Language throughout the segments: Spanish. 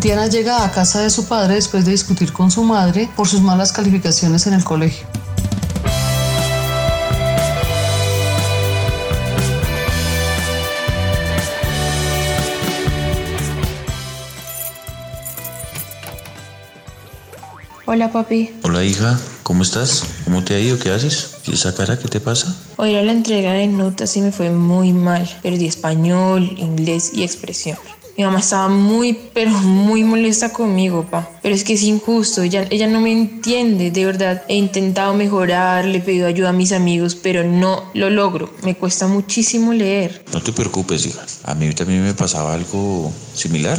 Diana llega a casa de su padre después de discutir con su madre por sus malas calificaciones en el colegio. Hola papi. Hola hija, ¿cómo estás? ¿Cómo te ha ido? ¿Qué haces? ¿Y esa cara qué te pasa? Hoy era la entrega de notas y me fue muy mal. Perdí español, inglés y expresión. Mi mamá estaba muy, pero muy molesta conmigo, pa. Pero es que es injusto, ella, ella no me entiende, de verdad. He intentado mejorar, le he pedido ayuda a mis amigos, pero no lo logro. Me cuesta muchísimo leer. No te preocupes, hija. A mí también me pasaba algo similar.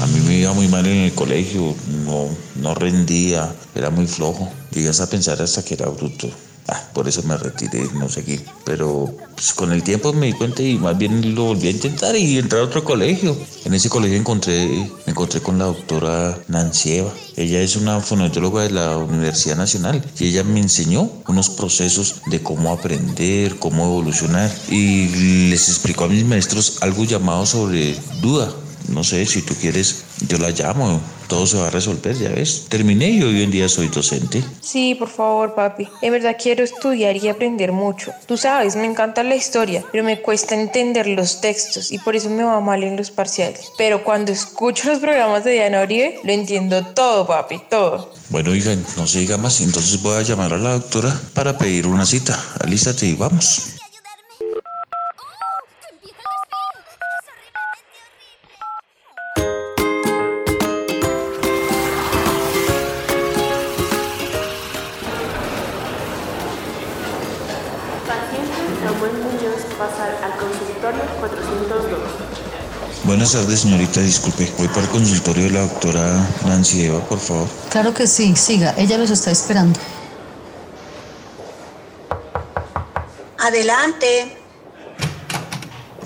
A mí me iba muy mal en el colegio, no, no rendía, era muy flojo. Llegas a pensar hasta que era bruto. Ah, por eso me retiré, no seguí. Pero pues, con el tiempo me di cuenta y más bien lo volví a intentar y entré a otro colegio. En ese colegio encontré, me encontré con la doctora Nancy Eva. Ella es una fonoaudióloga de la Universidad Nacional y ella me enseñó unos procesos de cómo aprender, cómo evolucionar y les explicó a mis maestros algo llamado sobre duda no sé, si tú quieres, yo la llamo, todo se va a resolver, ya ves. Terminé y hoy en día soy docente. Sí, por favor, papi. En verdad quiero estudiar y aprender mucho. Tú sabes, me encanta la historia, pero me cuesta entender los textos y por eso me va mal en los parciales. Pero cuando escucho los programas de Diana Oribe, lo entiendo todo, papi, todo. Bueno, hija, no se diga más, entonces voy a llamar a la doctora para pedir una cita. Alístate y vamos. Buenas tardes, señorita. Disculpe, voy para el consultorio de la doctora Nancy Eva, por favor. Claro que sí, siga, ella los está esperando. Adelante.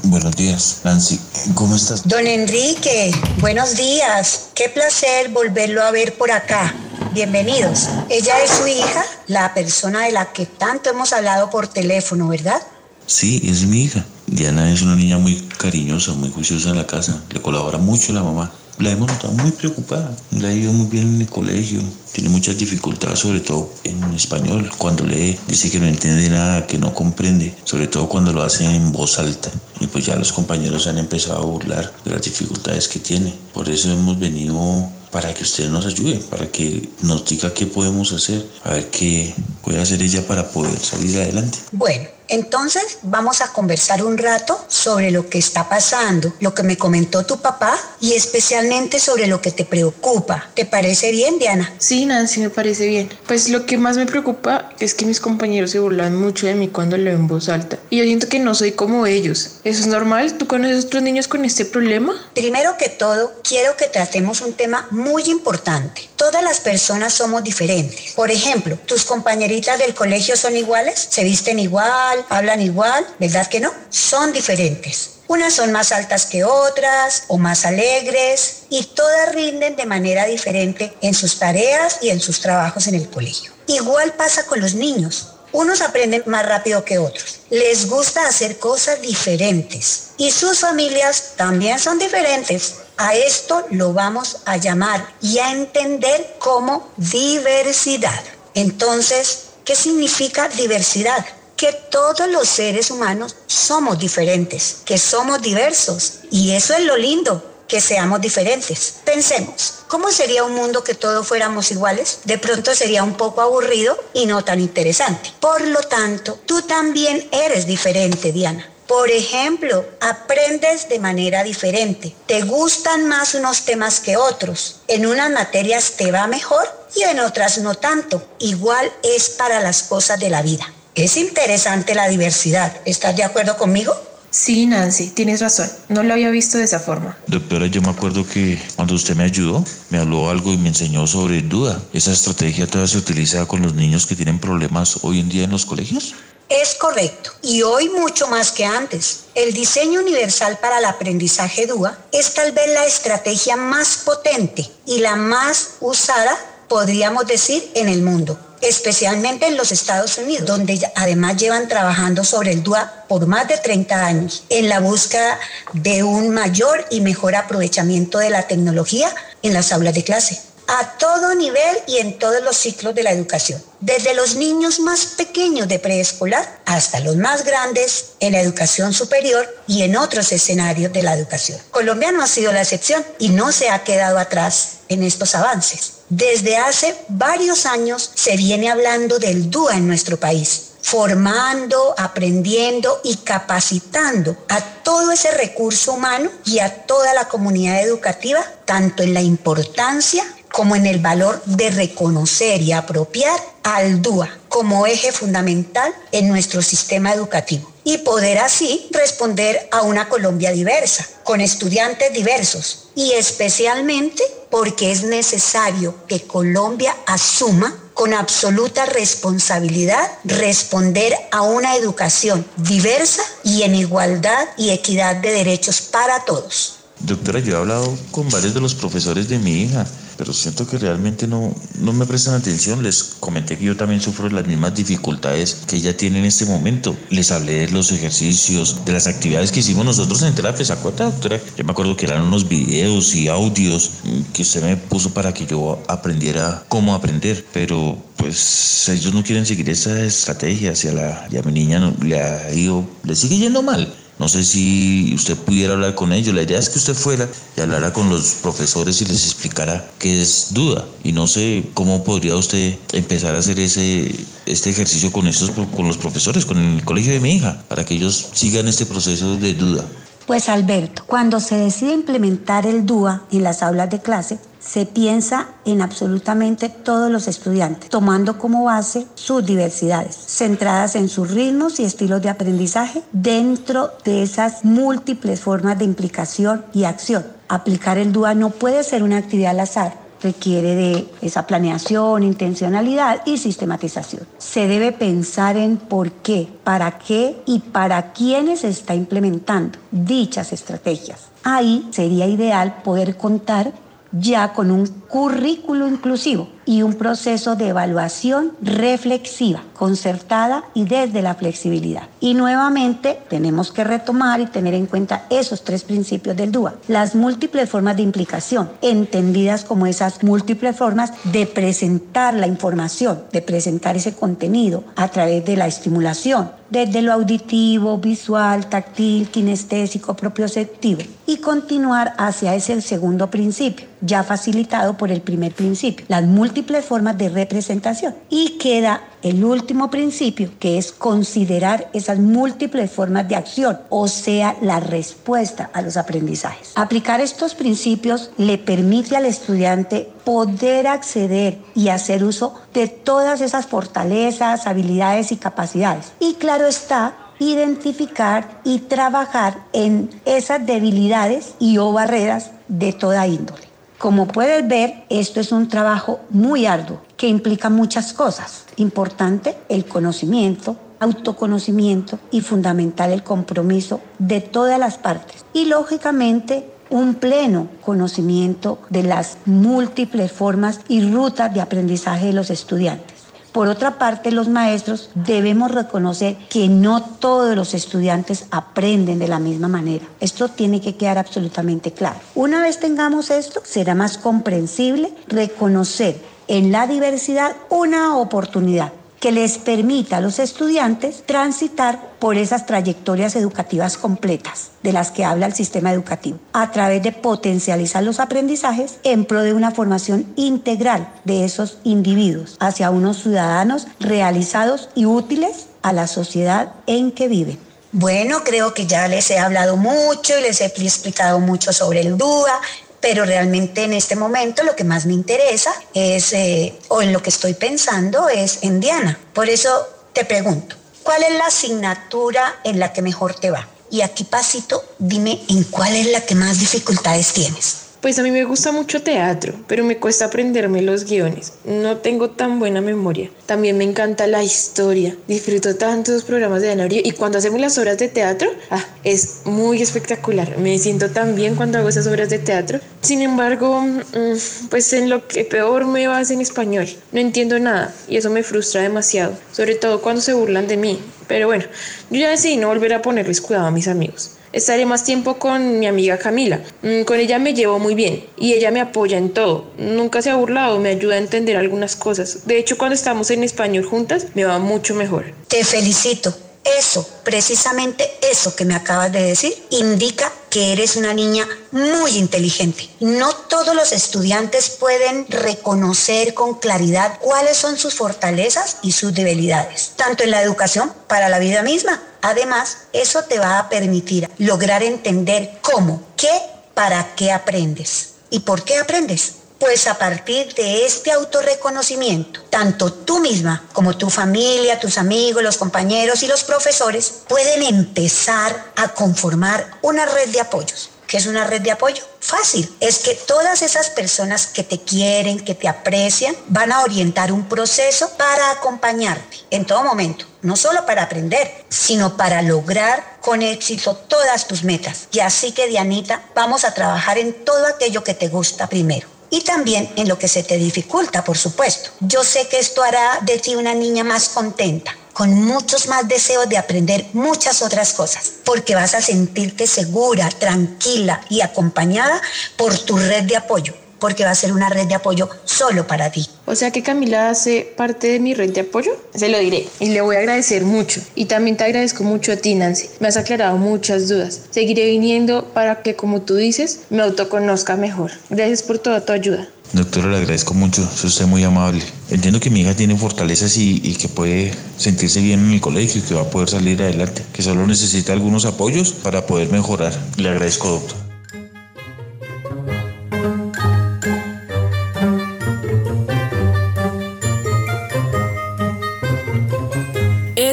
Buenos días, Nancy. ¿Cómo estás? Don Enrique, buenos días. Qué placer volverlo a ver por acá. Bienvenidos. Ella es su hija, la persona de la que tanto hemos hablado por teléfono, ¿verdad? Sí, es mi hija. Diana es una niña muy cariñosa, muy juiciosa en la casa. Le colabora mucho la mamá. La hemos notado muy preocupada. Le ha ido muy bien en el colegio. Tiene muchas dificultades, sobre todo en español. Cuando lee, dice que no entiende nada, que no comprende. Sobre todo cuando lo hace en voz alta. Y pues ya los compañeros han empezado a burlar de las dificultades que tiene. Por eso hemos venido para que usted nos ayude, para que nos diga qué podemos hacer, a ver qué puede hacer ella para poder salir adelante. Bueno, entonces vamos a conversar un rato sobre lo que está pasando, lo que me comentó tu papá y especialmente sobre lo que te preocupa. ¿Te parece bien, Diana? Sí, Nancy, me parece bien. Pues lo que más me preocupa es que mis compañeros se burlan mucho de mí cuando leo en voz alta. Y yo siento que no soy como ellos. ¿Eso es normal? ¿Tú conoces otros niños con este problema? Primero que todo, quiero que tratemos un tema muy importante. Todas las personas somos diferentes. Por ejemplo, tus compañeritas del colegio son iguales, se visten igual, hablan igual, ¿verdad que no? Son diferentes. Unas son más altas que otras o más alegres y todas rinden de manera diferente en sus tareas y en sus trabajos en el colegio. Igual pasa con los niños. Unos aprenden más rápido que otros. Les gusta hacer cosas diferentes. Y sus familias también son diferentes. A esto lo vamos a llamar y a entender como diversidad. Entonces, ¿qué significa diversidad? Que todos los seres humanos somos diferentes, que somos diversos. Y eso es lo lindo, que seamos diferentes. Pensemos, ¿cómo sería un mundo que todos fuéramos iguales? De pronto sería un poco aburrido y no tan interesante. Por lo tanto, tú también eres diferente, Diana. Por ejemplo, aprendes de manera diferente. Te gustan más unos temas que otros. En unas materias te va mejor y en otras no tanto. Igual es para las cosas de la vida. Es interesante la diversidad. ¿Estás de acuerdo conmigo? Sí, Nancy, tienes razón. No lo había visto de esa forma. Doctora, yo me acuerdo que cuando usted me ayudó, me habló algo y me enseñó sobre duda. ¿Esa estrategia todavía se utiliza con los niños que tienen problemas hoy en día en los colegios? Es correcto, y hoy mucho más que antes. El diseño universal para el aprendizaje DUA es tal vez la estrategia más potente y la más usada, podríamos decir, en el mundo especialmente en los Estados Unidos, donde además llevan trabajando sobre el DUA por más de 30 años, en la búsqueda de un mayor y mejor aprovechamiento de la tecnología en las aulas de clase a todo nivel y en todos los ciclos de la educación, desde los niños más pequeños de preescolar hasta los más grandes en la educación superior y en otros escenarios de la educación. Colombia no ha sido la excepción y no se ha quedado atrás en estos avances. Desde hace varios años se viene hablando del DUA en nuestro país, formando, aprendiendo y capacitando a todo ese recurso humano y a toda la comunidad educativa, tanto en la importancia como en el valor de reconocer y apropiar al DUA como eje fundamental en nuestro sistema educativo y poder así responder a una Colombia diversa, con estudiantes diversos y especialmente porque es necesario que Colombia asuma con absoluta responsabilidad responder a una educación diversa y en igualdad y equidad de derechos para todos. Doctora, yo he hablado con varios de los profesores de mi hija pero siento que realmente no, no me prestan atención. Les comenté que yo también sufro las mismas dificultades que ella tiene en este momento. Les hablé de los ejercicios, de las actividades que hicimos nosotros en terapia. ¿Se acuerda, doctora? Yo me acuerdo que eran unos videos y audios que usted me puso para que yo aprendiera cómo aprender, pero pues ellos no quieren seguir esa estrategia. Hacia la, y a mi niña no, le ha ido, le sigue yendo mal. No sé si usted pudiera hablar con ellos. La idea es que usted fuera y hablara con los profesores y les explicara qué es duda. Y no sé cómo podría usted empezar a hacer ese, este ejercicio con, estos, con los profesores, con el colegio de mi hija, para que ellos sigan este proceso de duda. Pues Alberto, cuando se decide implementar el DUA en las aulas de clase, se piensa en absolutamente todos los estudiantes, tomando como base sus diversidades, centradas en sus ritmos y estilos de aprendizaje dentro de esas múltiples formas de implicación y acción. Aplicar el DUA no puede ser una actividad al azar, requiere de esa planeación, intencionalidad y sistematización. Se debe pensar en por qué, para qué y para quiénes se está implementando dichas estrategias. Ahí sería ideal poder contar ya con un currículo inclusivo y un proceso de evaluación reflexiva, concertada y desde la flexibilidad. Y nuevamente tenemos que retomar y tener en cuenta esos tres principios del DUA. Las múltiples formas de implicación, entendidas como esas múltiples formas de presentar la información, de presentar ese contenido a través de la estimulación, desde lo auditivo, visual, táctil, kinestésico, propioceptivo y continuar hacia ese segundo principio, ya facilitado por el primer principio, las formas de representación. Y queda el último principio, que es considerar esas múltiples formas de acción, o sea, la respuesta a los aprendizajes. Aplicar estos principios le permite al estudiante poder acceder y hacer uso de todas esas fortalezas, habilidades y capacidades. Y claro está, identificar y trabajar en esas debilidades y o barreras de toda índole. Como puedes ver, esto es un trabajo muy arduo que implica muchas cosas. Importante el conocimiento, autoconocimiento y fundamental el compromiso de todas las partes. Y lógicamente un pleno conocimiento de las múltiples formas y rutas de aprendizaje de los estudiantes. Por otra parte, los maestros debemos reconocer que no todos los estudiantes aprenden de la misma manera. Esto tiene que quedar absolutamente claro. Una vez tengamos esto, será más comprensible reconocer en la diversidad una oportunidad que les permita a los estudiantes transitar por esas trayectorias educativas completas de las que habla el sistema educativo, a través de potencializar los aprendizajes en pro de una formación integral de esos individuos hacia unos ciudadanos realizados y útiles a la sociedad en que viven. Bueno, creo que ya les he hablado mucho y les he explicado mucho sobre el DUA, pero realmente en este momento lo que más me interesa es, eh, o en lo que estoy pensando, es en Diana. Por eso te pregunto, ¿cuál es la asignatura en la que mejor te va? Y aquí, Pasito, dime en cuál es la que más dificultades tienes. Pues a mí me gusta mucho teatro, pero me cuesta aprenderme los guiones. No tengo tan buena memoria. También me encanta la historia. Disfruto tanto los programas de Anario y cuando hacemos las obras de teatro, ah, es muy espectacular. Me siento tan bien cuando hago esas obras de teatro. Sin embargo, mm, pues en lo que peor me va es en español. No entiendo nada y eso me frustra demasiado, sobre todo cuando se burlan de mí. Pero bueno, yo ya decidí no volver a ponerles cuidado a mis amigos estaré más tiempo con mi amiga Camila. Mm, con ella me llevo muy bien y ella me apoya en todo. Nunca se ha burlado, me ayuda a entender algunas cosas. De hecho, cuando estamos en español juntas, me va mucho mejor. Te felicito. Eso, precisamente eso que me acabas de decir, indica que eres una niña muy inteligente. No todos los estudiantes pueden reconocer con claridad cuáles son sus fortalezas y sus debilidades, tanto en la educación para la vida misma. Además, eso te va a permitir lograr entender cómo, qué, para qué aprendes y por qué aprendes. Pues a partir de este autorreconocimiento, tanto tú misma como tu familia, tus amigos, los compañeros y los profesores pueden empezar a conformar una red de apoyos. ¿Qué es una red de apoyo? Fácil, es que todas esas personas que te quieren, que te aprecian, van a orientar un proceso para acompañarte en todo momento, no solo para aprender, sino para lograr con éxito todas tus metas. Y así que, Dianita, vamos a trabajar en todo aquello que te gusta primero y también en lo que se te dificulta, por supuesto. Yo sé que esto hará de ti una niña más contenta, con muchos más deseos de aprender muchas otras cosas, porque vas a sentirte segura, tranquila y acompañada por tu red de apoyo porque va a ser una red de apoyo solo para ti. O sea que Camila hace parte de mi red de apoyo, se lo diré y le voy a agradecer mucho. Y también te agradezco mucho a ti, Nancy. Me has aclarado muchas dudas. Seguiré viniendo para que, como tú dices, me autoconozca mejor. Gracias por toda tu ayuda. Doctora, le agradezco mucho, es usted muy amable. Entiendo que mi hija tiene fortalezas y, y, que puede sentirse bien en el colegio y que va a poder salir adelante, que solo necesita algunos apoyos para poder mejorar. Le agradezco, doctor.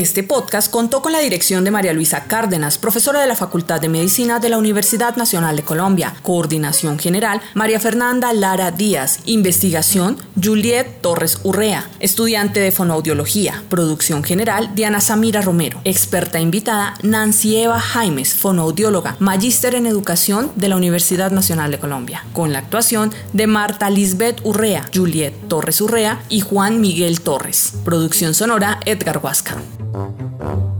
Este podcast contó con la dirección de María Luisa Cárdenas, profesora de la Facultad de Medicina de la Universidad Nacional de Colombia. Coordinación general, María Fernanda Lara Díaz. Investigación, Juliet Torres Urrea. Estudiante de fonoaudiología. Producción general, Diana Samira Romero. Experta invitada, Nancy Eva Jaimes, fonoaudióloga, magíster en educación de la Universidad Nacional de Colombia. Con la actuación de Marta Lisbeth Urrea, Juliet Torres Urrea y Juan Miguel Torres. Producción sonora, Edgar Huasca. Thank you.